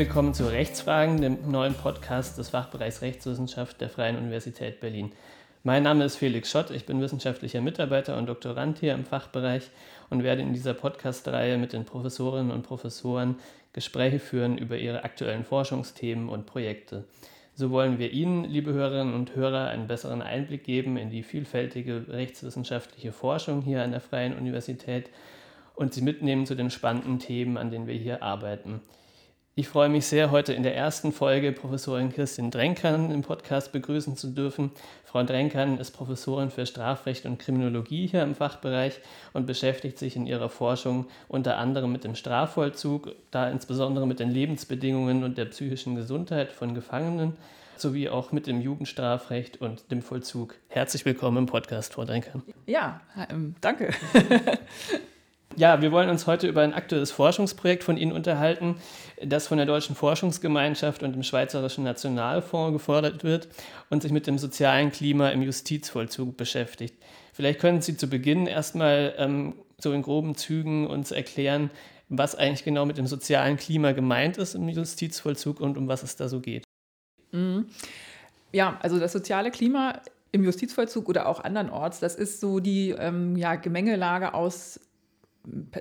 Willkommen zu Rechtsfragen, dem neuen Podcast des Fachbereichs Rechtswissenschaft der Freien Universität Berlin. Mein Name ist Felix Schott, ich bin wissenschaftlicher Mitarbeiter und Doktorand hier im Fachbereich und werde in dieser Podcast-Reihe mit den Professorinnen und Professoren Gespräche führen über ihre aktuellen Forschungsthemen und Projekte. So wollen wir Ihnen, liebe Hörerinnen und Hörer, einen besseren Einblick geben in die vielfältige rechtswissenschaftliche Forschung hier an der Freien Universität und Sie mitnehmen zu den spannenden Themen, an denen wir hier arbeiten. Ich freue mich sehr, heute in der ersten Folge Professorin Kirstin Drenkern im Podcast begrüßen zu dürfen. Frau Drenkern ist Professorin für Strafrecht und Kriminologie hier im Fachbereich und beschäftigt sich in ihrer Forschung unter anderem mit dem Strafvollzug, da insbesondere mit den Lebensbedingungen und der psychischen Gesundheit von Gefangenen sowie auch mit dem Jugendstrafrecht und dem Vollzug. Herzlich willkommen im Podcast, Frau Drenkern. Ja, ähm, danke. Ja, wir wollen uns heute über ein aktuelles Forschungsprojekt von Ihnen unterhalten, das von der Deutschen Forschungsgemeinschaft und dem Schweizerischen Nationalfonds gefordert wird und sich mit dem sozialen Klima im Justizvollzug beschäftigt. Vielleicht können Sie zu Beginn erstmal ähm, so in groben Zügen uns erklären, was eigentlich genau mit dem sozialen Klima gemeint ist im Justizvollzug und um was es da so geht. Mhm. Ja, also das soziale Klima im Justizvollzug oder auch andernorts, das ist so die ähm, ja, Gemengelage aus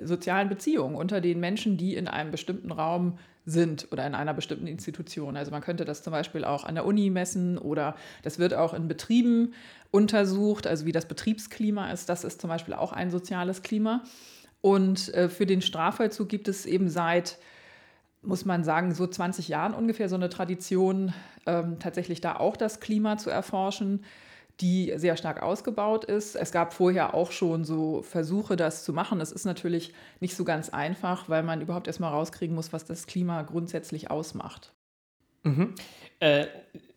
sozialen Beziehungen unter den Menschen, die in einem bestimmten Raum sind oder in einer bestimmten Institution. Also man könnte das zum Beispiel auch an der Uni messen oder das wird auch in Betrieben untersucht, also wie das Betriebsklima ist. Das ist zum Beispiel auch ein soziales Klima. Und äh, für den Strafvollzug gibt es eben seit, muss man sagen, so 20 Jahren ungefähr so eine Tradition, ähm, tatsächlich da auch das Klima zu erforschen die sehr stark ausgebaut ist. Es gab vorher auch schon so Versuche, das zu machen. Es ist natürlich nicht so ganz einfach, weil man überhaupt erstmal rauskriegen muss, was das Klima grundsätzlich ausmacht. Mhm. Äh,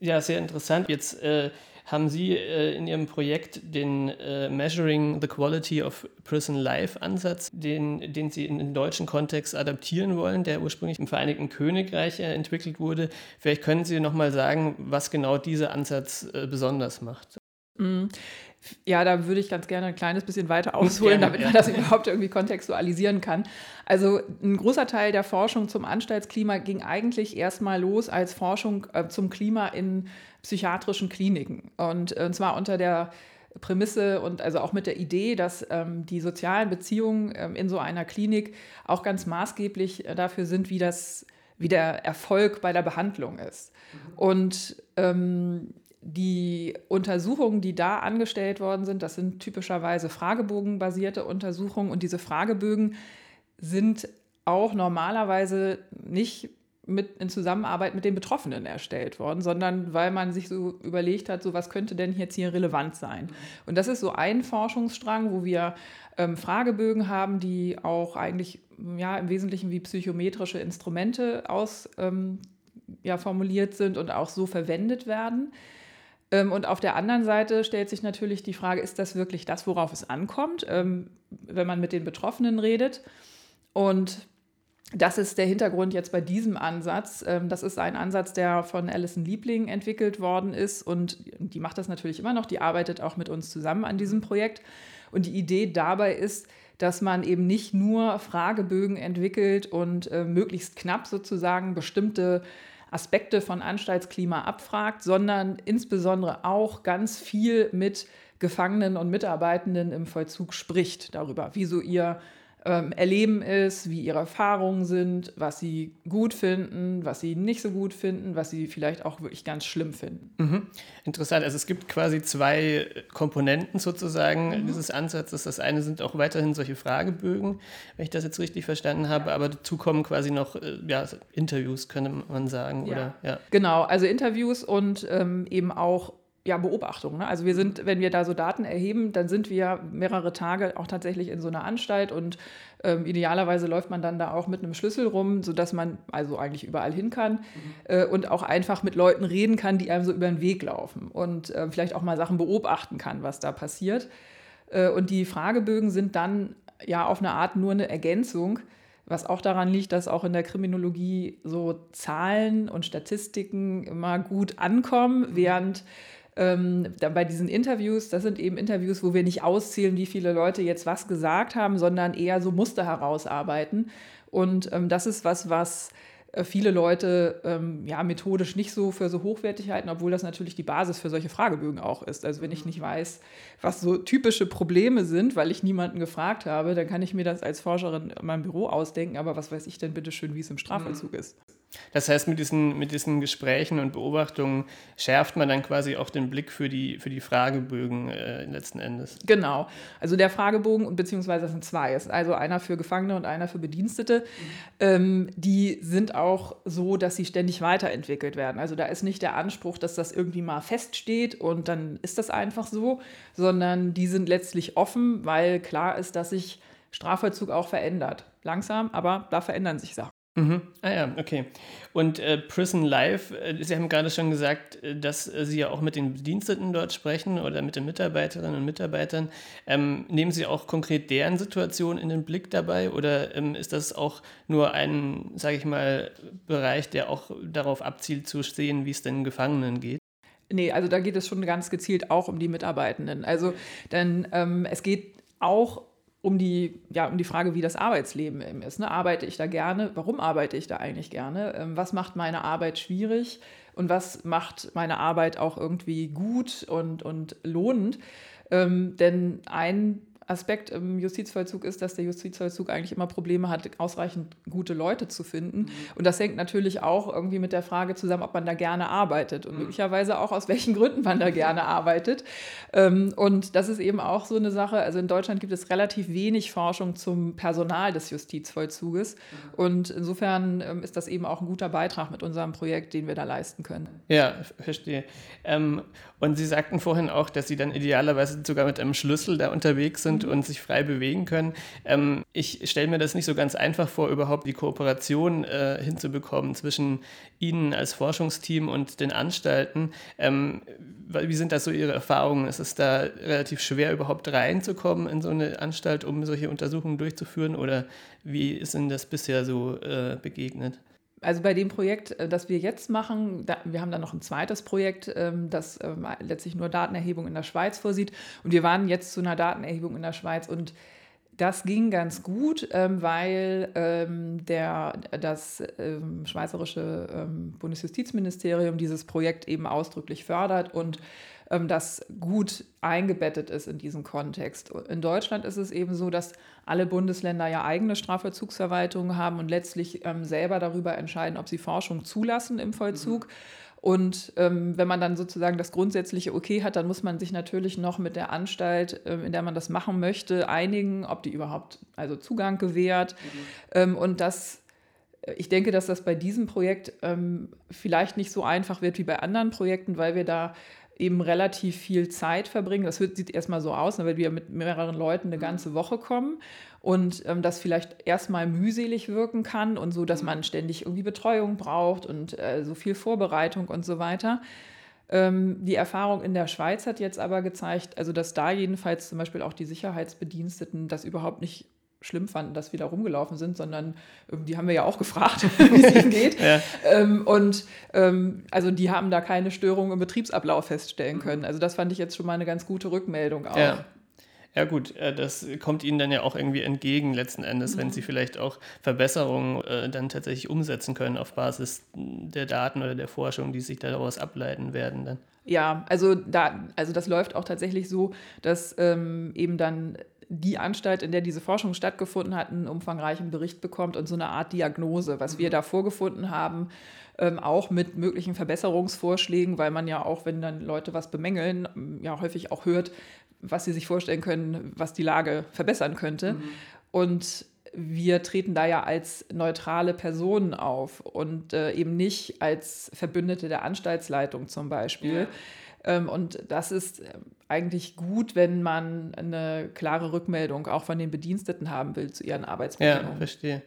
ja, sehr interessant. Jetzt äh, haben Sie äh, in Ihrem Projekt den äh, Measuring the Quality of Prison Life Ansatz, den, den Sie in den deutschen Kontext adaptieren wollen, der ursprünglich im Vereinigten Königreich äh, entwickelt wurde. Vielleicht können Sie noch mal sagen, was genau dieser Ansatz äh, besonders macht. Mhm. Ja, da würde ich ganz gerne ein kleines bisschen weiter ausholen, gerne, damit man ja. das überhaupt irgendwie kontextualisieren kann. Also ein großer Teil der Forschung zum Anstaltsklima ging eigentlich erstmal los als Forschung äh, zum Klima in psychiatrischen Kliniken. Und, äh, und zwar unter der Prämisse und also auch mit der Idee, dass ähm, die sozialen Beziehungen ähm, in so einer Klinik auch ganz maßgeblich äh, dafür sind, wie das wie der Erfolg bei der Behandlung ist. Mhm. Und ähm, die Untersuchungen, die da angestellt worden sind, das sind typischerweise fragebogenbasierte Untersuchungen und diese Fragebögen sind auch normalerweise nicht mit, in Zusammenarbeit mit den Betroffenen erstellt worden, sondern weil man sich so überlegt hat, so was könnte denn jetzt hier relevant sein. Und das ist so ein Forschungsstrang, wo wir ähm, Fragebögen haben, die auch eigentlich ja, im Wesentlichen wie psychometrische Instrumente aus, ähm, ja, formuliert sind und auch so verwendet werden. Ähm, und auf der anderen Seite stellt sich natürlich die Frage, ist das wirklich das, worauf es ankommt, ähm, wenn man mit den Betroffenen redet? Und das ist der Hintergrund jetzt bei diesem Ansatz. Ähm, das ist ein Ansatz, der von Alison Liebling entwickelt worden ist und die macht das natürlich immer noch. Die arbeitet auch mit uns zusammen an diesem Projekt. Und die Idee dabei ist, dass man eben nicht nur Fragebögen entwickelt und äh, möglichst knapp sozusagen bestimmte Aspekte von Anstaltsklima abfragt, sondern insbesondere auch ganz viel mit Gefangenen und Mitarbeitenden im Vollzug spricht darüber, wie so ihr ähm, Erleben ist, wie ihre Erfahrungen sind, was sie gut finden, was sie nicht so gut finden, was sie vielleicht auch wirklich ganz schlimm finden. Mhm. Interessant. Also es gibt quasi zwei Komponenten sozusagen mhm. dieses Ansatzes. Das eine sind auch weiterhin solche Fragebögen, wenn ich das jetzt richtig verstanden habe, ja. aber dazu kommen quasi noch äh, ja, Interviews, könnte man sagen. Ja. Oder, ja. Genau, also Interviews und ähm, eben auch ja, Beobachtung. Ne? Also wir sind, wenn wir da so Daten erheben, dann sind wir mehrere Tage auch tatsächlich in so einer Anstalt und ähm, idealerweise läuft man dann da auch mit einem Schlüssel rum, sodass man also eigentlich überall hin kann mhm. äh, und auch einfach mit Leuten reden kann, die einem so über den Weg laufen und äh, vielleicht auch mal Sachen beobachten kann, was da passiert. Äh, und die Fragebögen sind dann ja auf eine Art nur eine Ergänzung, was auch daran liegt, dass auch in der Kriminologie so Zahlen und Statistiken immer gut ankommen, mhm. während ähm, bei diesen Interviews, das sind eben Interviews, wo wir nicht auszählen, wie viele Leute jetzt was gesagt haben, sondern eher so Muster herausarbeiten. Und ähm, das ist was, was äh, viele Leute ähm, ja methodisch nicht so für so hochwertig halten, obwohl das natürlich die Basis für solche Fragebögen auch ist. Also wenn ich nicht weiß, was so typische Probleme sind, weil ich niemanden gefragt habe, dann kann ich mir das als Forscherin in meinem Büro ausdenken, aber was weiß ich denn bitte schön, wie es im Strafvollzug mhm. ist. Das heißt, mit diesen, mit diesen Gesprächen und Beobachtungen schärft man dann quasi auch den Blick für die, für die Fragebögen äh, letzten Endes. Genau. Also der Fragebogen, beziehungsweise das sind zwei, ist also einer für Gefangene und einer für Bedienstete. Mhm. Ähm, die sind auch so, dass sie ständig weiterentwickelt werden. Also da ist nicht der Anspruch, dass das irgendwie mal feststeht und dann ist das einfach so, sondern die sind letztlich offen, weil klar ist, dass sich Strafvollzug auch verändert. Langsam, aber da verändern sich Sachen. Mhm. Ah ja, okay. Und äh, Prison Life, äh, Sie haben gerade schon gesagt, äh, dass äh, Sie ja auch mit den Bediensteten dort sprechen oder mit den Mitarbeiterinnen und Mitarbeitern. Ähm, nehmen Sie auch konkret deren Situation in den Blick dabei oder ähm, ist das auch nur ein, sage ich mal, Bereich, der auch darauf abzielt zu sehen, wie es den Gefangenen geht? Nee, also da geht es schon ganz gezielt auch um die Mitarbeitenden. Also, denn ähm, es geht auch um die, ja, um die Frage, wie das Arbeitsleben eben ist. Ne? Arbeite ich da gerne? Warum arbeite ich da eigentlich gerne? Ähm, was macht meine Arbeit schwierig? Und was macht meine Arbeit auch irgendwie gut und, und lohnend? Ähm, denn ein Aspekt im Justizvollzug ist, dass der Justizvollzug eigentlich immer Probleme hat, ausreichend gute Leute zu finden. Mhm. Und das hängt natürlich auch irgendwie mit der Frage zusammen, ob man da gerne arbeitet und mhm. möglicherweise auch aus welchen Gründen man da gerne arbeitet. Ähm, und das ist eben auch so eine Sache. Also in Deutschland gibt es relativ wenig Forschung zum Personal des Justizvollzuges. Mhm. Und insofern ähm, ist das eben auch ein guter Beitrag mit unserem Projekt, den wir da leisten können. Ja, verstehe. Ähm, und Sie sagten vorhin auch, dass Sie dann idealerweise sogar mit einem Schlüssel da unterwegs sind und sich frei bewegen können. Ähm, ich stelle mir das nicht so ganz einfach vor, überhaupt die Kooperation äh, hinzubekommen zwischen Ihnen als Forschungsteam und den Anstalten. Ähm, wie sind das so Ihre Erfahrungen? Ist es da relativ schwer, überhaupt reinzukommen in so eine Anstalt, um solche Untersuchungen durchzuführen? Oder wie ist Ihnen das bisher so äh, begegnet? Also bei dem Projekt, äh, das wir jetzt machen, da, wir haben dann noch ein zweites Projekt, ähm, das ähm, letztlich nur Datenerhebung in der Schweiz vorsieht. Und wir waren jetzt zu einer Datenerhebung in der Schweiz und das ging ganz gut, ähm, weil der, das schweizerische Bundesjustizministerium dieses Projekt eben ausdrücklich fördert und das gut eingebettet ist in diesen Kontext. In Deutschland ist es eben so, dass alle Bundesländer ja eigene Strafvollzugsverwaltungen haben und letztlich ähm, selber darüber entscheiden, ob sie Forschung zulassen im Vollzug. Mhm. Und ähm, wenn man dann sozusagen das grundsätzliche Okay hat, dann muss man sich natürlich noch mit der Anstalt, ähm, in der man das machen möchte, einigen, ob die überhaupt also Zugang gewährt. Mhm. Ähm, und das ich denke, dass das bei diesem Projekt ähm, vielleicht nicht so einfach wird wie bei anderen Projekten, weil wir da eben relativ viel Zeit verbringen. Das sieht erstmal so aus, ne, weil wir mit mehreren Leuten eine ganze Woche kommen und ähm, das vielleicht erstmal mühselig wirken kann und so, dass man ständig irgendwie Betreuung braucht und äh, so viel Vorbereitung und so weiter. Ähm, die Erfahrung in der Schweiz hat jetzt aber gezeigt, also dass da jedenfalls zum Beispiel auch die Sicherheitsbediensteten das überhaupt nicht schlimm fanden, dass wir da rumgelaufen sind, sondern ähm, die haben wir ja auch gefragt, wie es ihnen geht. Ja. Ähm, und ähm, also die haben da keine Störungen im Betriebsablauf feststellen mhm. können. Also das fand ich jetzt schon mal eine ganz gute Rückmeldung auch. Ja. Ja gut, äh, das kommt Ihnen dann ja auch irgendwie entgegen letzten Endes, mhm. wenn Sie vielleicht auch Verbesserungen äh, dann tatsächlich umsetzen können auf Basis der Daten oder der Forschung, die sich daraus ableiten werden dann. Ja, also da, also das läuft auch tatsächlich so, dass ähm, eben dann die Anstalt, in der diese Forschung stattgefunden hat, einen umfangreichen Bericht bekommt und so eine Art Diagnose, was wir mhm. da vorgefunden haben, ähm, auch mit möglichen Verbesserungsvorschlägen, weil man ja auch, wenn dann Leute was bemängeln, ja häufig auch hört, was sie sich vorstellen können, was die Lage verbessern könnte. Mhm. Und wir treten da ja als neutrale Personen auf und äh, eben nicht als Verbündete der Anstaltsleitung zum Beispiel. Ja. Ähm, und das ist äh, eigentlich gut, wenn man eine klare Rückmeldung auch von den Bediensteten haben will zu ihren Arbeitsbedingungen. Ja, verstehe.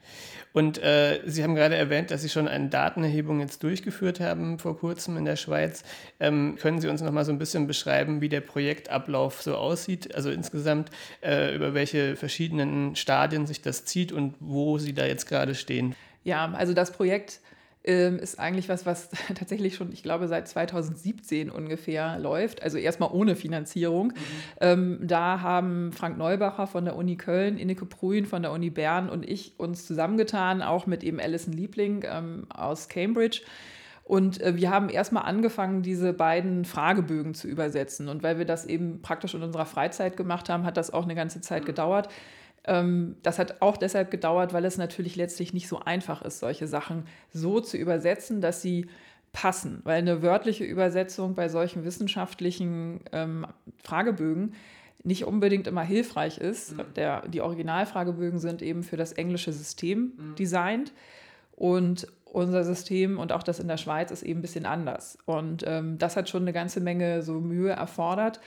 Und äh, Sie haben gerade erwähnt, dass Sie schon eine Datenerhebung jetzt durchgeführt haben vor kurzem in der Schweiz. Ähm, können Sie uns noch mal so ein bisschen beschreiben, wie der Projektablauf so aussieht? Also insgesamt, äh, über welche verschiedenen Stadien sich das zieht und wo Sie da jetzt gerade stehen? Ja, also das Projekt ähm, ist eigentlich was, was tatsächlich schon, ich glaube, seit 2017 ungefähr läuft. Also erstmal ohne Finanzierung. Mhm. Ähm, da haben Frank Neubacher von der Uni Köln, Inneke Prühn von der Uni Bern und ich uns zusammengetan, auch mit eben Alison Liebling ähm, aus Cambridge. Und äh, wir haben erstmal angefangen, diese beiden Fragebögen zu übersetzen. Und weil wir das eben praktisch in unserer Freizeit gemacht haben, hat das auch eine ganze Zeit mhm. gedauert. Ähm, das hat auch deshalb gedauert, weil es natürlich letztlich nicht so einfach ist, solche Sachen so zu übersetzen, dass sie passen. Weil eine wörtliche Übersetzung bei solchen wissenschaftlichen ähm, Fragebögen nicht unbedingt immer hilfreich ist. Mhm. Der, die Originalfragebögen sind eben für das englische System mhm. designt. Und unser System und auch das in der Schweiz ist eben ein bisschen anders. Und ähm, das hat schon eine ganze Menge so Mühe erfordert.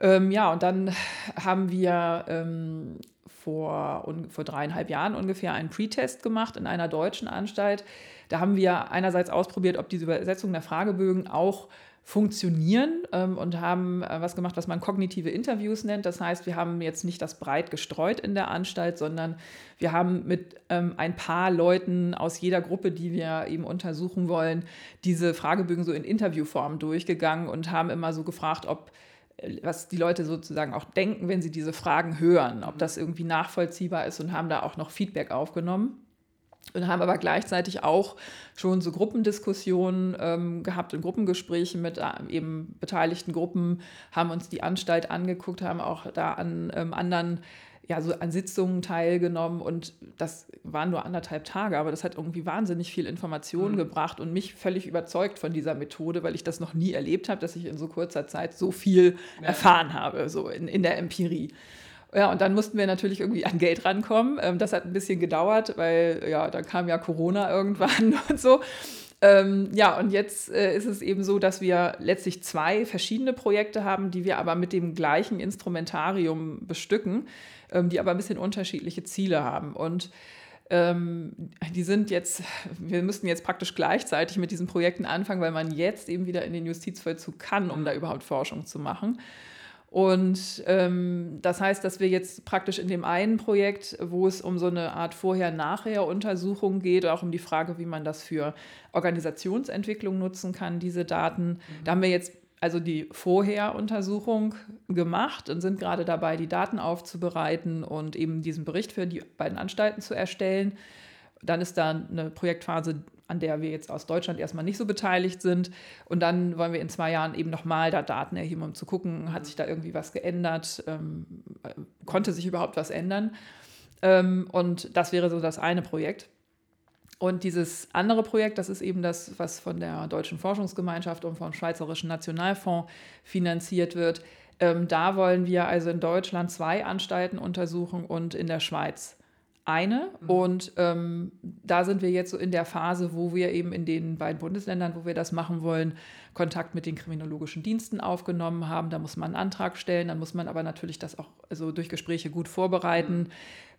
Ähm, ja, und dann haben wir ähm, vor, vor dreieinhalb Jahren ungefähr einen Pre-Test gemacht in einer deutschen Anstalt. Da haben wir einerseits ausprobiert, ob diese Übersetzung der Fragebögen auch funktionieren ähm, und haben äh, was gemacht, was man kognitive Interviews nennt. Das heißt, wir haben jetzt nicht das breit gestreut in der Anstalt, sondern wir haben mit ähm, ein paar Leuten aus jeder Gruppe, die wir eben untersuchen wollen, diese Fragebögen so in Interviewform durchgegangen und haben immer so gefragt, ob was die Leute sozusagen auch denken, wenn sie diese Fragen hören, ob das irgendwie nachvollziehbar ist und haben da auch noch Feedback aufgenommen. Und haben aber gleichzeitig auch schon so Gruppendiskussionen ähm, gehabt und Gruppengespräche mit äh, eben beteiligten Gruppen, haben uns die Anstalt angeguckt, haben auch da an ähm, anderen ja, so an Sitzungen teilgenommen und das waren nur anderthalb Tage, aber das hat irgendwie wahnsinnig viel Information mhm. gebracht und mich völlig überzeugt von dieser Methode, weil ich das noch nie erlebt habe, dass ich in so kurzer Zeit so viel ja. erfahren habe, so in, in der Empirie. Ja, und dann mussten wir natürlich irgendwie an Geld rankommen. Ähm, das hat ein bisschen gedauert, weil ja, da kam ja Corona irgendwann und so. Ähm, ja, und jetzt äh, ist es eben so, dass wir letztlich zwei verschiedene Projekte haben, die wir aber mit dem gleichen Instrumentarium bestücken ähm, die aber ein bisschen unterschiedliche Ziele haben. Und ähm, die sind jetzt, wir müssten jetzt praktisch gleichzeitig mit diesen Projekten anfangen, weil man jetzt eben wieder in den Justizvollzug kann, um da überhaupt Forschung zu machen. Und ähm, das heißt, dass wir jetzt praktisch in dem einen Projekt, wo es um so eine Art Vorher-Nachher-Untersuchung geht, auch um die Frage, wie man das für Organisationsentwicklung nutzen kann, diese Daten, mhm. da haben wir jetzt also die Vorheruntersuchung gemacht und sind gerade dabei, die Daten aufzubereiten und eben diesen Bericht für die beiden Anstalten zu erstellen. Dann ist da eine Projektphase, an der wir jetzt aus Deutschland erstmal nicht so beteiligt sind. Und dann wollen wir in zwei Jahren eben nochmal da Daten erheben, um zu gucken, hat sich da irgendwie was geändert, ähm, konnte sich überhaupt was ändern. Ähm, und das wäre so das eine Projekt. Und dieses andere Projekt, das ist eben das, was von der Deutschen Forschungsgemeinschaft und vom Schweizerischen Nationalfonds finanziert wird. Ähm, da wollen wir also in Deutschland zwei Anstalten untersuchen und in der Schweiz eine. Mhm. Und ähm, da sind wir jetzt so in der Phase, wo wir eben in den beiden Bundesländern, wo wir das machen wollen, Kontakt mit den kriminologischen Diensten aufgenommen haben. Da muss man einen Antrag stellen, dann muss man aber natürlich das auch also durch Gespräche gut vorbereiten. Mhm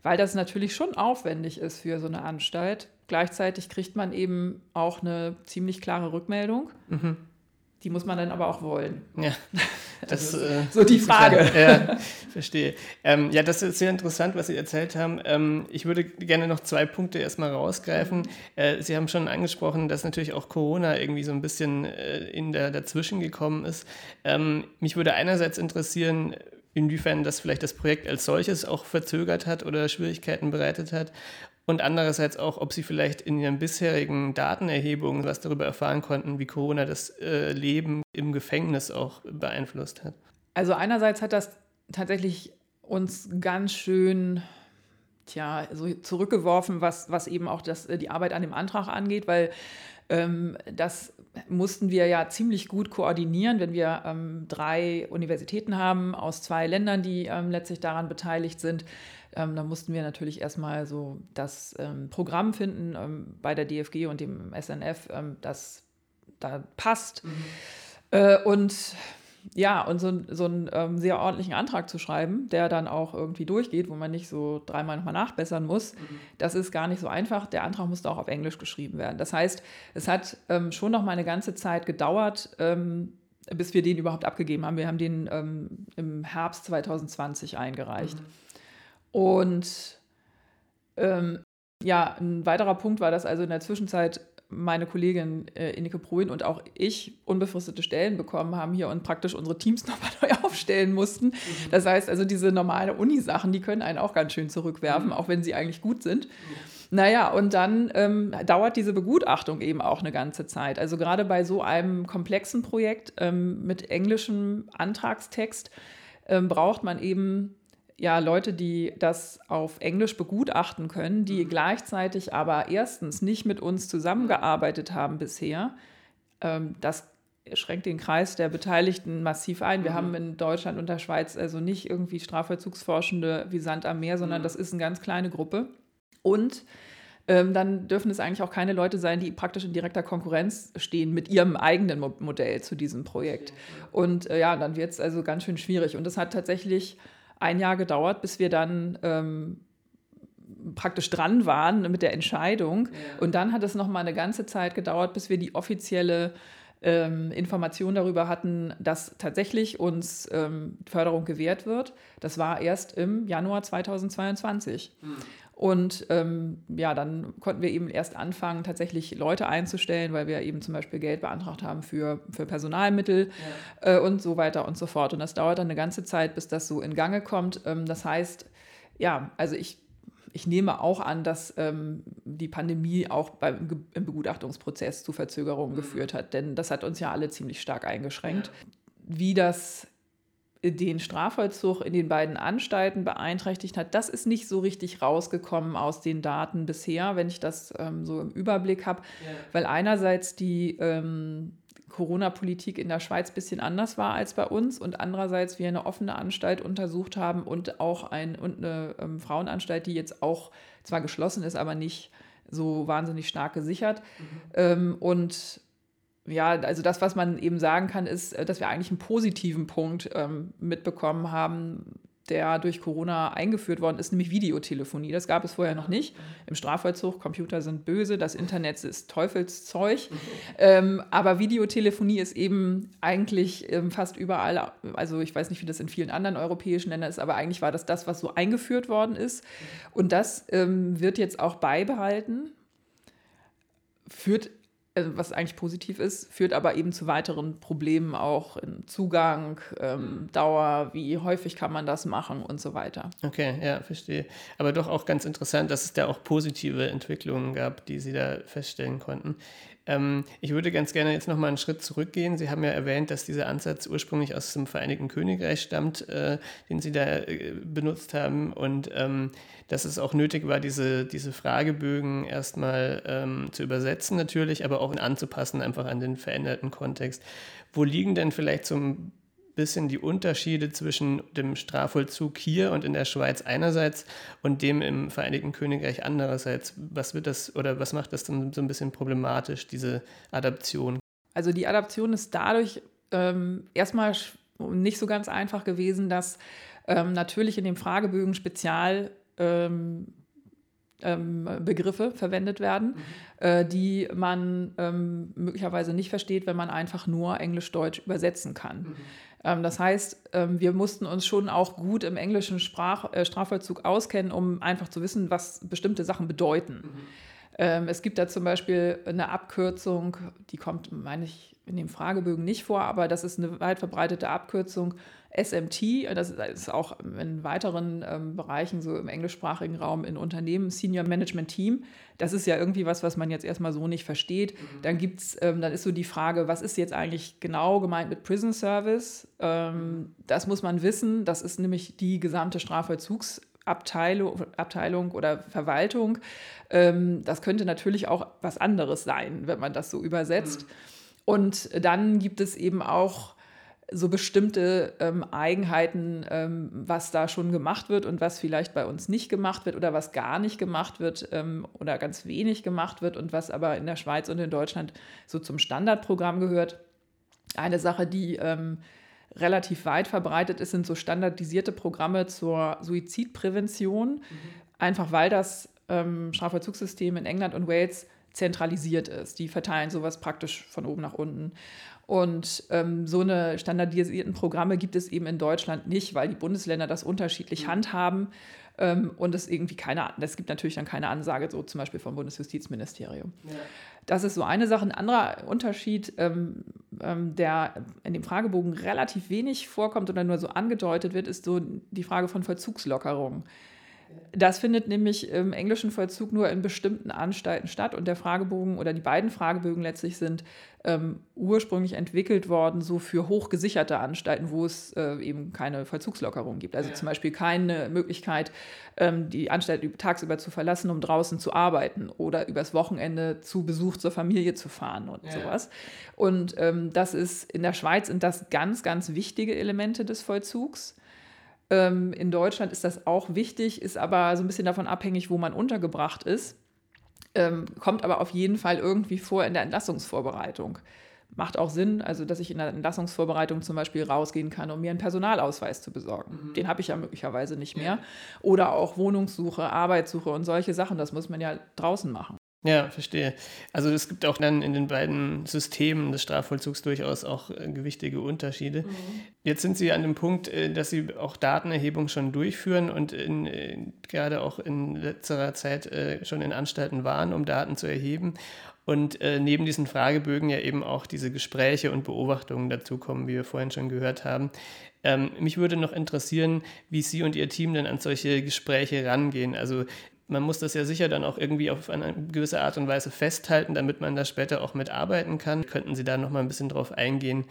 weil das natürlich schon aufwendig ist für so eine Anstalt. Gleichzeitig kriegt man eben auch eine ziemlich klare Rückmeldung. Mhm. Die muss man dann aber auch wollen. Ja, das ist äh, so die Frage. ja, verstehe. Ähm, ja, das ist sehr interessant, was Sie erzählt haben. Ähm, ich würde gerne noch zwei Punkte erstmal rausgreifen. Äh, Sie haben schon angesprochen, dass natürlich auch Corona irgendwie so ein bisschen äh, in der dazwischen gekommen ist. Ähm, mich würde einerseits interessieren, inwiefern das vielleicht das Projekt als solches auch verzögert hat oder Schwierigkeiten bereitet hat. Und andererseits auch, ob Sie vielleicht in Ihren bisherigen Datenerhebungen was darüber erfahren konnten, wie Corona das äh, Leben im Gefängnis auch beeinflusst hat. Also einerseits hat das tatsächlich uns ganz schön tja, so zurückgeworfen, was, was eben auch das, die Arbeit an dem Antrag angeht, weil ähm, das mussten wir ja ziemlich gut koordinieren, wenn wir ähm, drei Universitäten haben aus zwei Ländern, die ähm, letztlich daran beteiligt sind. Ähm, dann mussten wir natürlich erstmal so das ähm, Programm finden ähm, bei der DFG und dem SNF, ähm, das da passt. Mhm. Äh, und ja, und so, so einen ähm, sehr ordentlichen Antrag zu schreiben, der dann auch irgendwie durchgeht, wo man nicht so dreimal nochmal nachbessern muss, mhm. das ist gar nicht so einfach. Der Antrag musste auch auf Englisch geschrieben werden. Das heißt, es hat ähm, schon noch mal eine ganze Zeit gedauert, ähm, bis wir den überhaupt abgegeben haben. Wir haben den ähm, im Herbst 2020 eingereicht. Mhm. Und ähm, ja, ein weiterer Punkt war, dass also in der Zwischenzeit meine Kollegin äh, Ineke Pruin und auch ich unbefristete Stellen bekommen haben hier und praktisch unsere Teams nochmal neu aufstellen mussten. Mhm. Das heißt also, diese normalen Uni-Sachen, die können einen auch ganz schön zurückwerfen, mhm. auch wenn sie eigentlich gut sind. Mhm. Naja, und dann ähm, dauert diese Begutachtung eben auch eine ganze Zeit. Also gerade bei so einem komplexen Projekt ähm, mit englischem Antragstext ähm, braucht man eben ja Leute, die das auf Englisch begutachten können, die mhm. gleichzeitig aber erstens nicht mit uns zusammengearbeitet haben bisher. Ähm, das schränkt den Kreis der Beteiligten massiv ein. Wir mhm. haben in Deutschland und der Schweiz also nicht irgendwie Strafvollzugsforschende wie Sand am Meer, sondern mhm. das ist eine ganz kleine Gruppe. Und ähm, dann dürfen es eigentlich auch keine Leute sein, die praktisch in direkter Konkurrenz stehen mit ihrem eigenen Mo Modell zu diesem Projekt. Und äh, ja, dann wird es also ganz schön schwierig. Und das hat tatsächlich ein Jahr gedauert, bis wir dann ähm, praktisch dran waren mit der Entscheidung. Ja. Und dann hat es noch mal eine ganze Zeit gedauert, bis wir die offizielle ähm, Information darüber hatten, dass tatsächlich uns ähm, Förderung gewährt wird. Das war erst im Januar 2022. Hm. Und ähm, ja, dann konnten wir eben erst anfangen, tatsächlich Leute einzustellen, weil wir eben zum Beispiel Geld beantragt haben für, für Personalmittel ja. äh, und so weiter und so fort. Und das dauert dann eine ganze Zeit, bis das so in Gange kommt. Ähm, das heißt, ja, also ich, ich nehme auch an, dass ähm, die Pandemie auch beim, im Begutachtungsprozess zu Verzögerungen mhm. geführt hat, denn das hat uns ja alle ziemlich stark eingeschränkt. Ja. Wie das den Strafvollzug in den beiden Anstalten beeinträchtigt hat, das ist nicht so richtig rausgekommen aus den Daten bisher, wenn ich das ähm, so im Überblick habe, ja. weil einerseits die ähm, Corona-Politik in der Schweiz ein bisschen anders war als bei uns und andererseits wir eine offene Anstalt untersucht haben und auch ein, und eine ähm, Frauenanstalt, die jetzt auch zwar geschlossen ist, aber nicht so wahnsinnig stark gesichert. Mhm. Ähm, und ja, also das, was man eben sagen kann, ist, äh, dass wir eigentlich einen positiven Punkt ähm, mitbekommen haben, der durch Corona eingeführt worden ist, nämlich Videotelefonie. Das gab es vorher noch nicht. Im Strafvollzug, Computer sind böse, das Internet ist Teufelszeug. Ähm, aber Videotelefonie ist eben eigentlich ähm, fast überall, also ich weiß nicht, wie das in vielen anderen europäischen Ländern ist, aber eigentlich war das das, was so eingeführt worden ist. Und das ähm, wird jetzt auch beibehalten. Führt was eigentlich positiv ist, führt aber eben zu weiteren Problemen auch im Zugang, ähm, Dauer, wie häufig kann man das machen und so weiter. Okay, ja, verstehe. Aber doch auch ganz interessant, dass es da auch positive Entwicklungen gab, die Sie da feststellen konnten. Ähm, ich würde ganz gerne jetzt nochmal einen Schritt zurückgehen. Sie haben ja erwähnt, dass dieser Ansatz ursprünglich aus dem Vereinigten Königreich stammt, äh, den Sie da äh, benutzt haben und ähm, dass es auch nötig war, diese, diese Fragebögen erstmal ähm, zu übersetzen natürlich, aber auch anzupassen einfach an den veränderten Kontext. Wo liegen denn vielleicht zum bisschen die Unterschiede zwischen dem Strafvollzug hier und in der Schweiz einerseits und dem im Vereinigten Königreich andererseits. Was wird das oder was macht das dann so ein bisschen problematisch, diese Adaption? Also die Adaption ist dadurch ähm, erstmal nicht so ganz einfach gewesen, dass ähm, natürlich in dem Fragebögen Spezial ähm, ähm, Begriffe verwendet werden, mhm. äh, die man ähm, möglicherweise nicht versteht, wenn man einfach nur Englisch-Deutsch übersetzen kann. Mhm. Ähm, das heißt, ähm, wir mussten uns schon auch gut im englischen Sprach, äh, Strafvollzug auskennen, um einfach zu wissen, was bestimmte Sachen bedeuten. Mhm. Ähm, es gibt da zum Beispiel eine Abkürzung, die kommt, meine ich, in dem Fragebögen nicht vor, aber das ist eine weit verbreitete Abkürzung SMT, das ist auch in weiteren ähm, Bereichen, so im englischsprachigen Raum, in Unternehmen, Senior Management Team. Das ist ja irgendwie was, was man jetzt erstmal so nicht versteht. Mhm. Dann gibt's, ähm, dann ist so die Frage, was ist jetzt eigentlich genau gemeint mit Prison Service? Ähm, das muss man wissen. Das ist nämlich die gesamte Strafvollzugsabteilung Abteilung oder Verwaltung. Ähm, das könnte natürlich auch was anderes sein, wenn man das so übersetzt. Mhm. Und dann gibt es eben auch so bestimmte ähm, Eigenheiten, ähm, was da schon gemacht wird und was vielleicht bei uns nicht gemacht wird oder was gar nicht gemacht wird ähm, oder ganz wenig gemacht wird und was aber in der Schweiz und in Deutschland so zum Standardprogramm gehört. Eine Sache, die ähm, relativ weit verbreitet ist, sind so standardisierte Programme zur Suizidprävention, mhm. einfach weil das ähm, Strafvollzugssystem in England und Wales zentralisiert ist. Die verteilen sowas praktisch von oben nach unten. Und ähm, so eine standardisierten Programme gibt es eben in Deutschland nicht, weil die Bundesländer das unterschiedlich mhm. handhaben. Ähm, und es irgendwie keine, es gibt natürlich dann keine Ansage, so zum Beispiel vom Bundesjustizministerium. Ja. Das ist so eine Sache. Ein anderer Unterschied, ähm, ähm, der in dem Fragebogen relativ wenig vorkommt oder nur so angedeutet wird, ist so die Frage von Vollzugslockerung. Das findet nämlich im englischen Vollzug nur in bestimmten Anstalten statt und der Fragebogen oder die beiden Fragebögen letztlich sind ähm, ursprünglich entwickelt worden, so für hochgesicherte Anstalten, wo es äh, eben keine Vollzugslockerung gibt. Also ja. zum Beispiel keine Möglichkeit, ähm, die Anstalt tagsüber zu verlassen, um draußen zu arbeiten oder übers Wochenende zu Besuch zur Familie zu fahren und ja. sowas. Und ähm, das ist in der Schweiz sind das ganz, ganz wichtige Elemente des Vollzugs. Ähm, in Deutschland ist das auch wichtig, ist aber so ein bisschen davon abhängig, wo man untergebracht ist. Ähm, kommt aber auf jeden Fall irgendwie vor in der Entlassungsvorbereitung. Macht auch Sinn, also dass ich in der Entlassungsvorbereitung zum Beispiel rausgehen kann, um mir einen Personalausweis zu besorgen. Mhm. Den habe ich ja möglicherweise nicht mehr. Oder auch Wohnungssuche, Arbeitssuche und solche Sachen, das muss man ja draußen machen. Ja, verstehe. Also es gibt auch dann in den beiden Systemen des Strafvollzugs durchaus auch äh, gewichtige Unterschiede. Mhm. Jetzt sind Sie an dem Punkt, äh, dass Sie auch Datenerhebung schon durchführen und in, äh, gerade auch in letzterer Zeit schon in Anstalten waren, um Daten zu erheben. Und neben diesen Fragebögen ja eben auch diese Gespräche und Beobachtungen dazukommen, wie wir vorhin schon gehört haben. Ähm, mich würde noch interessieren, wie Sie und Ihr Team denn an solche Gespräche rangehen. Also man muss das ja sicher dann auch irgendwie auf eine gewisse Art und Weise festhalten, damit man da später auch mitarbeiten kann. Könnten Sie da noch mal ein bisschen drauf eingehen,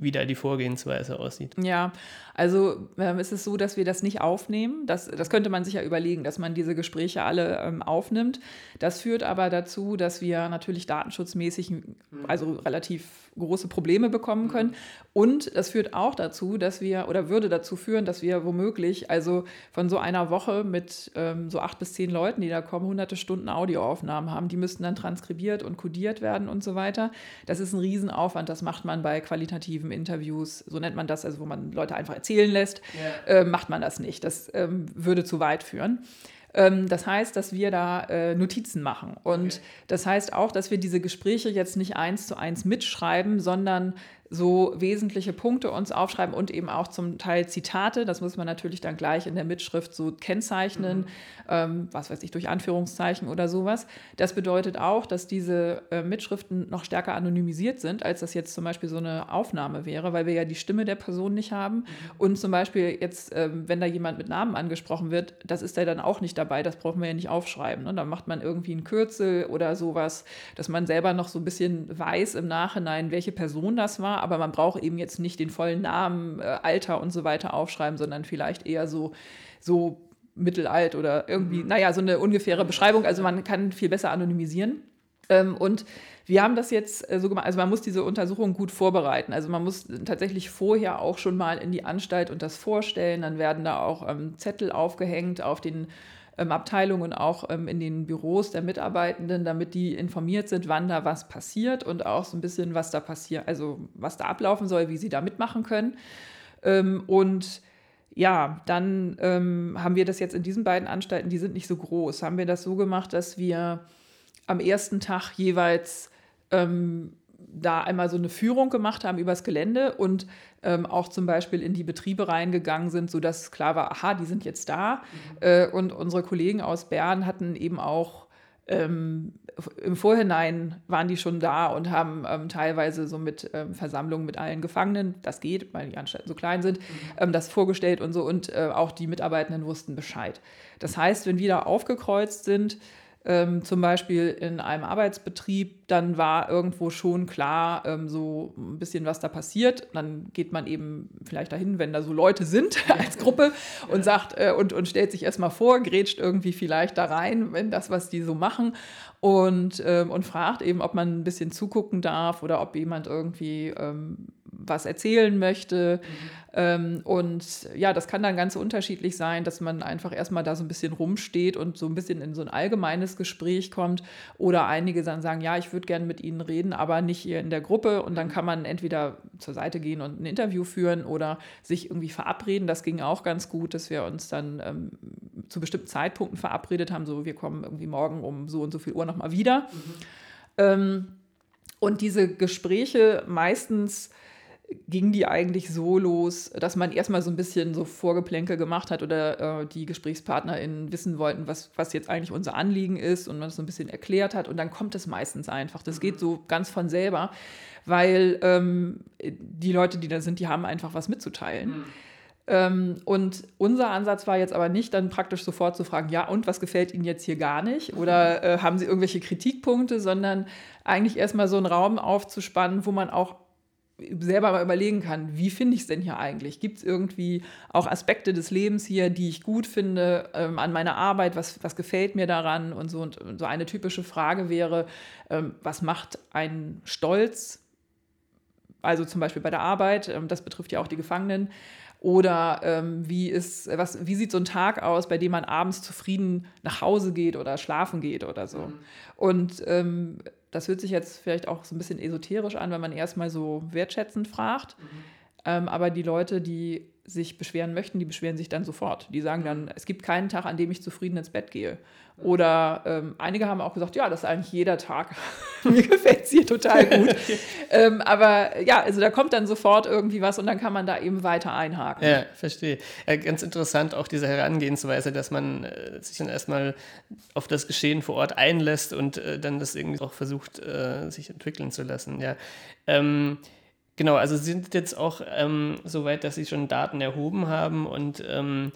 wie da die Vorgehensweise aussieht? Ja, also ähm, ist es so, dass wir das nicht aufnehmen. Das, das könnte man sich ja überlegen, dass man diese Gespräche alle ähm, aufnimmt. Das führt aber dazu, dass wir natürlich datenschutzmäßig mhm. also relativ große Probleme bekommen können. Mhm. Und das führt auch dazu, dass wir oder würde dazu führen, dass wir womöglich also von so einer Woche mit ähm, so acht bis zehn Leuten, die da kommen, hunderte Stunden Audioaufnahmen haben. Die müssten dann transkribiert und kodiert werden und so weiter. Das ist ein Riesenaufwand. Das macht man bei qualitativen Interviews. So nennt man das, also wo man Leute einfach erzählen lässt, ja. äh, macht man das nicht. Das ähm, würde zu weit führen. Ähm, das heißt, dass wir da äh, Notizen machen. Und okay. das heißt auch, dass wir diese Gespräche jetzt nicht eins zu eins mitschreiben, sondern so wesentliche Punkte uns aufschreiben und eben auch zum Teil Zitate. Das muss man natürlich dann gleich in der Mitschrift so kennzeichnen, mhm. ähm, was weiß ich, durch Anführungszeichen oder sowas. Das bedeutet auch, dass diese äh, Mitschriften noch stärker anonymisiert sind, als das jetzt zum Beispiel so eine Aufnahme wäre, weil wir ja die Stimme der Person nicht haben. Mhm. Und zum Beispiel jetzt, ähm, wenn da jemand mit Namen angesprochen wird, das ist ja dann auch nicht dabei, das brauchen wir ja nicht aufschreiben. Ne? Dann macht man irgendwie ein Kürzel oder sowas, dass man selber noch so ein bisschen weiß im Nachhinein, welche Person das war aber man braucht eben jetzt nicht den vollen Namen, äh, Alter und so weiter aufschreiben, sondern vielleicht eher so, so mittelalt oder irgendwie, mhm. naja, so eine ungefähre Beschreibung. Also man kann viel besser anonymisieren. Ähm, und wir haben das jetzt äh, so gemacht, also man muss diese Untersuchung gut vorbereiten. Also man muss tatsächlich vorher auch schon mal in die Anstalt und das vorstellen. Dann werden da auch ähm, Zettel aufgehängt auf den ähm, Abteilungen und auch ähm, in den Büros der Mitarbeitenden, damit die informiert sind, wann da was passiert und auch so ein bisschen, was da passiert, also was da ablaufen soll, wie sie da mitmachen können. Ähm, und ja, dann ähm, haben wir das jetzt in diesen beiden Anstalten, die sind nicht so groß, haben wir das so gemacht, dass wir am ersten Tag jeweils ähm, da einmal so eine Führung gemacht haben übers Gelände und ähm, auch zum Beispiel in die Betriebe reingegangen sind, sodass klar war, aha, die sind jetzt da. Mhm. Äh, und unsere Kollegen aus Bern hatten eben auch ähm, im Vorhinein waren die schon da und haben ähm, teilweise so mit ähm, Versammlungen mit allen Gefangenen, das geht, weil die Anstalten so klein sind, mhm. Ähm, das vorgestellt und so und äh, auch die Mitarbeitenden wussten Bescheid. Das heißt, wenn wir da aufgekreuzt sind, ähm, zum Beispiel in einem Arbeitsbetrieb, dann war irgendwo schon klar, ähm, so ein bisschen, was da passiert. Dann geht man eben vielleicht dahin, wenn da so Leute sind als Gruppe und sagt äh, und, und stellt sich erstmal vor, grätscht irgendwie vielleicht da rein, wenn das, was die so machen. Und, ähm, und fragt eben, ob man ein bisschen zugucken darf oder ob jemand irgendwie ähm, was erzählen möchte. Mhm. Ähm, und ja, das kann dann ganz unterschiedlich sein, dass man einfach erstmal da so ein bisschen rumsteht und so ein bisschen in so ein allgemeines Gespräch kommt. Oder einige dann sagen, ja, ich würde gerne mit Ihnen reden, aber nicht hier in der Gruppe. Und dann mhm. kann man entweder zur Seite gehen und ein Interview führen oder sich irgendwie verabreden. Das ging auch ganz gut, dass wir uns dann ähm, zu bestimmten Zeitpunkten verabredet haben, so wir kommen irgendwie morgen um so und so viel Uhr nochmal wieder. Mhm. Ähm, und diese Gespräche meistens ging die eigentlich so los, dass man erstmal so ein bisschen so Vorgeplänkel gemacht hat oder äh, die GesprächspartnerInnen wissen wollten, was, was jetzt eigentlich unser Anliegen ist und man es so ein bisschen erklärt hat und dann kommt es meistens einfach. Das geht so ganz von selber, weil ähm, die Leute, die da sind, die haben einfach was mitzuteilen. Mhm. Ähm, und unser Ansatz war jetzt aber nicht dann praktisch sofort zu fragen, ja, und was gefällt Ihnen jetzt hier gar nicht? Oder äh, haben Sie irgendwelche Kritikpunkte, sondern eigentlich erstmal so einen Raum aufzuspannen, wo man auch selber mal überlegen kann, wie finde ich es denn hier eigentlich? Gibt es irgendwie auch Aspekte des Lebens hier, die ich gut finde ähm, an meiner Arbeit? Was, was gefällt mir daran? Und so, und so eine typische Frage wäre, ähm, was macht einen stolz? Also zum Beispiel bei der Arbeit, ähm, das betrifft ja auch die Gefangenen. Oder ähm, wie, ist, was, wie sieht so ein Tag aus, bei dem man abends zufrieden nach Hause geht oder schlafen geht oder so? Mhm. Und ähm, das hört sich jetzt vielleicht auch so ein bisschen esoterisch an, wenn man erstmal so wertschätzend fragt. Mhm. Ähm, aber die Leute, die sich beschweren möchten, die beschweren sich dann sofort. Die sagen dann, es gibt keinen Tag, an dem ich zufrieden ins Bett gehe. Oder ähm, einige haben auch gesagt, ja, das ist eigentlich jeder Tag. Mir gefällt es hier total gut. ähm, aber ja, also da kommt dann sofort irgendwie was und dann kann man da eben weiter einhaken. Ja, verstehe. Ja, ganz interessant auch diese Herangehensweise, dass man äh, sich dann erstmal auf das Geschehen vor Ort einlässt und äh, dann das irgendwie auch versucht, äh, sich entwickeln zu lassen. Ja. Ähm, Genau, also Sie sind jetzt auch ähm, so weit, dass Sie schon Daten erhoben haben und ähm,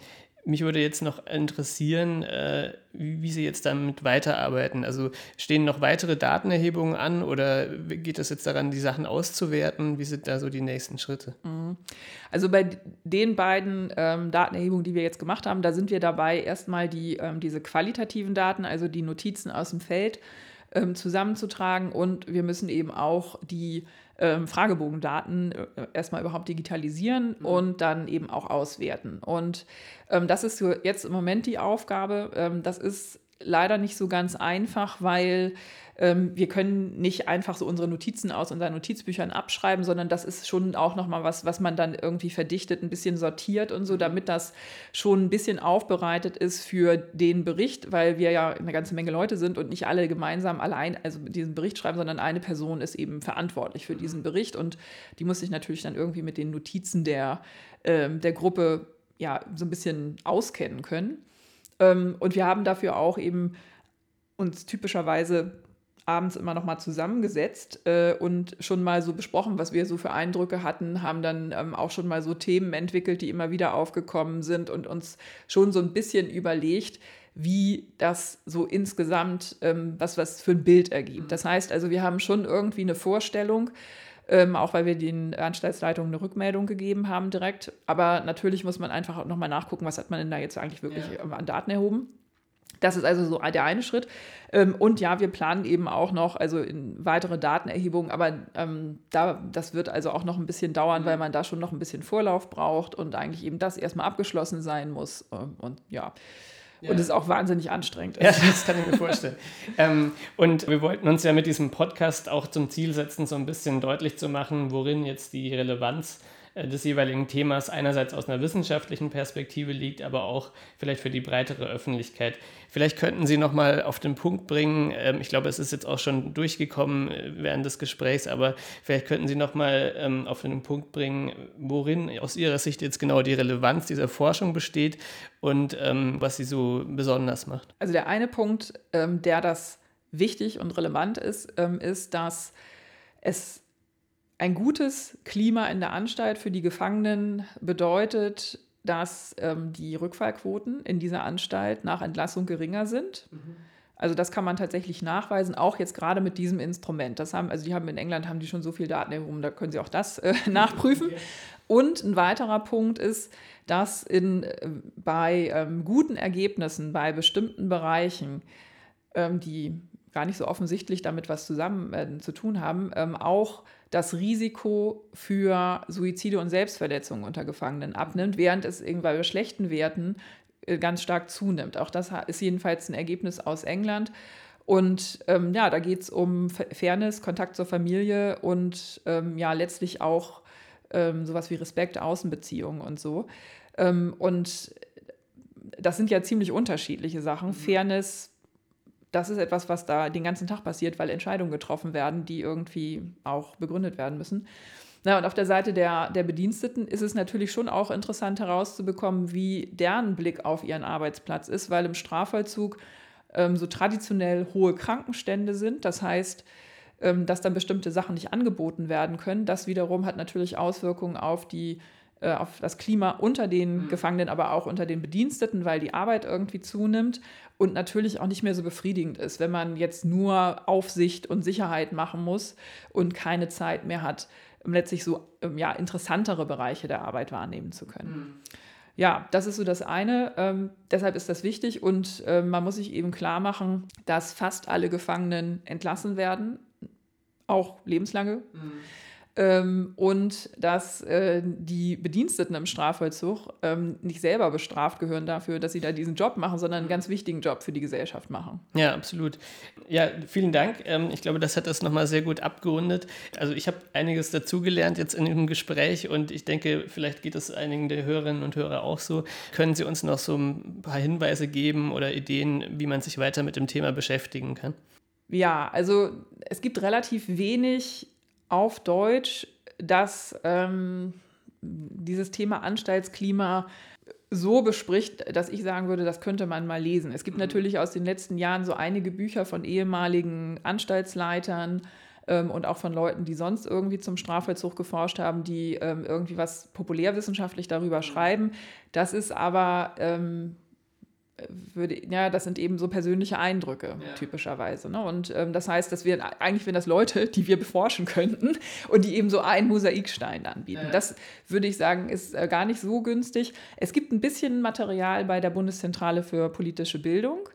mich würde jetzt noch interessieren, äh, wie, wie, Sie jetzt damit weiterarbeiten. Also stehen noch weitere Datenerhebungen an oder geht es jetzt daran, die Sachen auszuwerten? Wie sind da so die nächsten Schritte? Mhm. Also bei den beiden ähm, Datenerhebungen, die wir jetzt gemacht haben, da sind wir dabei, erstmal die, ähm, diese qualitativen Daten, also die Notizen aus dem Feld, ähm, zusammenzutragen und wir müssen eben auch die ähm, Fragebogendaten äh, erstmal überhaupt digitalisieren mhm. und dann eben auch auswerten. Und ähm, das ist so jetzt im Moment die Aufgabe. Ähm, das ist leider nicht so ganz einfach, weil ähm, wir können nicht einfach so unsere Notizen aus unseren Notizbüchern abschreiben, sondern das ist schon auch nochmal was, was man dann irgendwie verdichtet, ein bisschen sortiert und so, mhm. damit das schon ein bisschen aufbereitet ist für den Bericht, weil wir ja eine ganze Menge Leute sind und nicht alle gemeinsam allein, also diesen Bericht schreiben, sondern eine Person ist eben verantwortlich für diesen mhm. Bericht und die muss sich natürlich dann irgendwie mit den Notizen der, äh, der Gruppe ja so ein bisschen auskennen können. Ähm, und wir haben dafür auch eben uns typischerweise abends immer noch mal zusammengesetzt äh, und schon mal so besprochen, was wir so für Eindrücke hatten, haben dann ähm, auch schon mal so Themen entwickelt, die immer wieder aufgekommen sind und uns schon so ein bisschen überlegt, wie das so insgesamt, ähm, was, was für ein Bild ergibt. Das heißt also, wir haben schon irgendwie eine Vorstellung, ähm, auch weil wir den Anstaltsleitungen eine Rückmeldung gegeben haben direkt. Aber natürlich muss man einfach nochmal nachgucken, was hat man denn da jetzt eigentlich wirklich ja. an Daten erhoben. Das ist also so der eine Schritt. Ähm, und ja, wir planen eben auch noch, also in weitere Datenerhebungen, aber ähm, da, das wird also auch noch ein bisschen dauern, mhm. weil man da schon noch ein bisschen Vorlauf braucht und eigentlich eben das erstmal abgeschlossen sein muss. Ähm, und ja. Ja. Und es ist auch wahnsinnig anstrengend. Ja, das kann ich mir vorstellen. ähm, und wir wollten uns ja mit diesem Podcast auch zum Ziel setzen, so ein bisschen deutlich zu machen, worin jetzt die Relevanz äh, des jeweiligen Themas einerseits aus einer wissenschaftlichen Perspektive liegt, aber auch vielleicht für die breitere Öffentlichkeit. Vielleicht könnten Sie noch mal auf den Punkt bringen, ähm, ich glaube, es ist jetzt auch schon durchgekommen äh, während des Gesprächs, aber vielleicht könnten Sie noch mal ähm, auf den Punkt bringen, worin aus Ihrer Sicht jetzt genau die Relevanz dieser Forschung besteht und ähm, was sie so besonders macht. Also der eine Punkt, der das wichtig und relevant ist, ist, dass es ein gutes Klima in der Anstalt für die Gefangenen bedeutet, dass ähm, die Rückfallquoten in dieser Anstalt nach Entlassung geringer sind. Mhm. Also das kann man tatsächlich nachweisen, auch jetzt gerade mit diesem Instrument. Das haben, also die haben in England haben die schon so viel Daten erhoben, da können Sie auch das äh, nachprüfen. Und ein weiterer Punkt ist, dass in, äh, bei ähm, guten Ergebnissen bei bestimmten Bereichen, ähm, die gar nicht so offensichtlich damit was zusammen äh, zu tun haben, ähm, auch das Risiko für Suizide und Selbstverletzungen unter Gefangenen abnimmt, während es irgendwann bei schlechten Werten äh, ganz stark zunimmt. Auch das ist jedenfalls ein Ergebnis aus England. Und ähm, ja, da geht es um Fairness, Kontakt zur Familie und ähm, ja, letztlich auch ähm, sowas wie Respekt, Außenbeziehungen und so. Ähm, und das sind ja ziemlich unterschiedliche Sachen. Mhm. Fairness das ist etwas, was da den ganzen Tag passiert, weil Entscheidungen getroffen werden, die irgendwie auch begründet werden müssen. Na, und auf der Seite der, der Bediensteten ist es natürlich schon auch interessant herauszubekommen, wie deren Blick auf ihren Arbeitsplatz ist, weil im Strafvollzug ähm, so traditionell hohe Krankenstände sind. Das heißt, ähm, dass dann bestimmte Sachen nicht angeboten werden können. Das wiederum hat natürlich Auswirkungen auf die äh, auf das Klima unter den mhm. Gefangenen, aber auch unter den Bediensteten, weil die Arbeit irgendwie zunimmt und natürlich auch nicht mehr so befriedigend ist, wenn man jetzt nur Aufsicht und Sicherheit machen muss und keine Zeit mehr hat, letztlich so ähm, ja, interessantere Bereiche der Arbeit wahrnehmen zu können. Mhm. Ja, das ist so das eine. Ähm, deshalb ist das wichtig und äh, man muss sich eben klar machen, dass fast alle Gefangenen entlassen werden, auch lebenslange. Mhm ähm, und dass äh, die Bediensteten im Strafvollzug ähm, nicht selber bestraft gehören dafür, dass sie da diesen Job machen, sondern einen ganz wichtigen Job für die Gesellschaft machen. Ja, absolut. Ja, vielen Dank. Ähm, ich glaube, das hat das nochmal sehr gut abgerundet. Also ich habe einiges dazugelernt jetzt in dem Gespräch und ich denke, vielleicht geht es einigen der Hörerinnen und Hörer auch so. Können Sie uns noch so ein paar Hinweise geben oder Ideen, wie man sich weiter mit dem Thema beschäftigen kann? Ja, also es gibt relativ wenig auf Deutsch, dass ähm, dieses Thema Anstaltsklima so bespricht, dass ich sagen würde, das könnte man mal lesen. Es gibt mhm. natürlich aus den letzten Jahren so einige Bücher von ehemaligen Anstaltsleitern ähm, und auch von Leuten, die sonst irgendwie zum Strafvollzug geforscht haben, die ähm, irgendwie was populärwissenschaftlich darüber mhm. schreiben. Das ist aber ähm, würde, ja, das sind eben so persönliche Eindrücke ja. typischerweise. Ne? Und ähm, das heißt, dass wir eigentlich, wenn das Leute, die wir beforschen könnten und die eben so einen Mosaikstein anbieten. Ja. Das würde ich sagen, ist äh, gar nicht so günstig. Es gibt ein bisschen Material bei der Bundeszentrale für politische Bildung.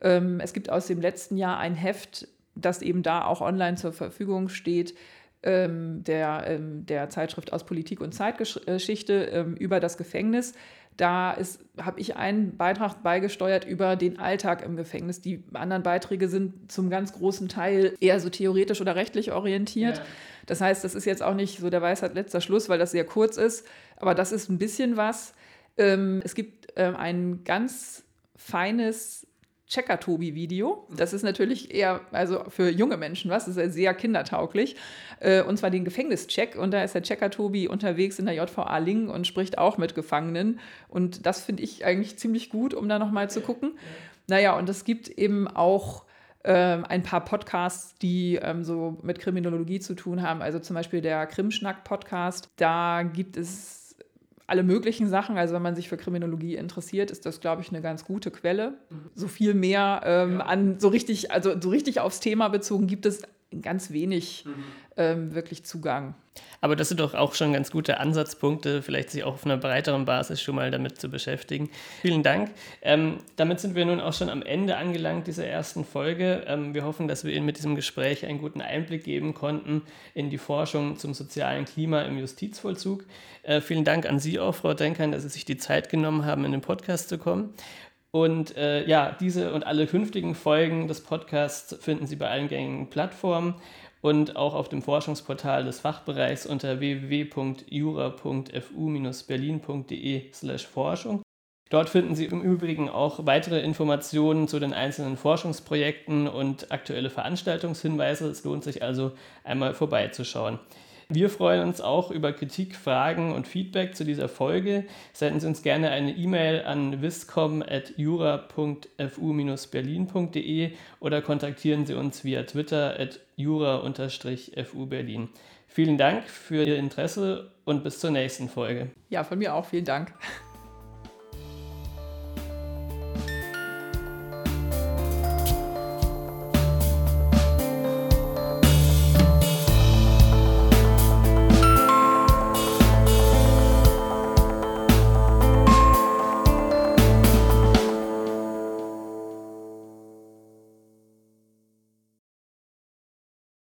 Ähm, es gibt aus dem letzten Jahr ein Heft, das eben da auch online zur Verfügung steht, ähm, der, ähm, der Zeitschrift aus Politik und Zeitgeschichte ähm, über das Gefängnis. Da habe ich einen Beitrag beigesteuert über den Alltag im Gefängnis. Die anderen Beiträge sind zum ganz großen Teil eher so theoretisch oder rechtlich orientiert. Ja. Das heißt, das ist jetzt auch nicht so der Weisheit letzter Schluss, weil das sehr kurz ist. Aber das ist ein bisschen was. Ähm, es gibt ähm, ein ganz feines Checker-Tobi-Video. Das ist natürlich eher also für junge Menschen was, das ist sehr kindertauglich. Äh, und zwar den Gefängnischeck. Und da ist der Checker-Tobi unterwegs in der JVA Lingen und spricht auch mit Gefangenen. Und das finde ich eigentlich ziemlich gut, um da nochmal zu gucken. Naja, und es gibt eben auch ähm, ein paar Podcasts, die ähm, so mit Kriminologie zu tun haben. Also zum Beispiel der Krimschnack-Podcast. Da gibt es alle möglichen Sachen. Also wenn man sich für Kriminologie interessiert, ist das, glaube ich, eine ganz gute Quelle. Mhm. So viel mehr ähm, ja. an so richtig, also so richtig aufs Thema bezogen gibt es ganz wenig mhm. ähm, wirklich Zugang. Aber das sind doch auch schon ganz gute Ansatzpunkte, vielleicht sich auch auf einer breiteren Basis schon mal damit zu beschäftigen. Vielen Dank. Ähm, damit sind wir nun auch schon am Ende angelangt dieser ersten Folge. Ähm, wir hoffen, dass wir Ihnen mit diesem Gespräch einen guten Einblick geben konnten in die Forschung zum sozialen Klima im Justizvollzug. Äh, vielen Dank an Sie auch, Frau Denkern, dass Sie sich die Zeit genommen haben, in den Podcast zu kommen. Und äh, ja, diese und alle künftigen Folgen des Podcasts finden Sie bei allen gängigen Plattformen und auch auf dem Forschungsportal des Fachbereichs unter www.jura.fu-berlin.de/forschung. Dort finden Sie im Übrigen auch weitere Informationen zu den einzelnen Forschungsprojekten und aktuelle Veranstaltungshinweise. Es lohnt sich also einmal vorbeizuschauen. Wir freuen uns auch über Kritik, Fragen und Feedback zu dieser Folge. Senden Sie uns gerne eine E-Mail an viscom.jura.fu-berlin.de oder kontaktieren Sie uns via Twitter at jura-fu Berlin. Vielen Dank für Ihr Interesse und bis zur nächsten Folge. Ja, von mir auch vielen Dank.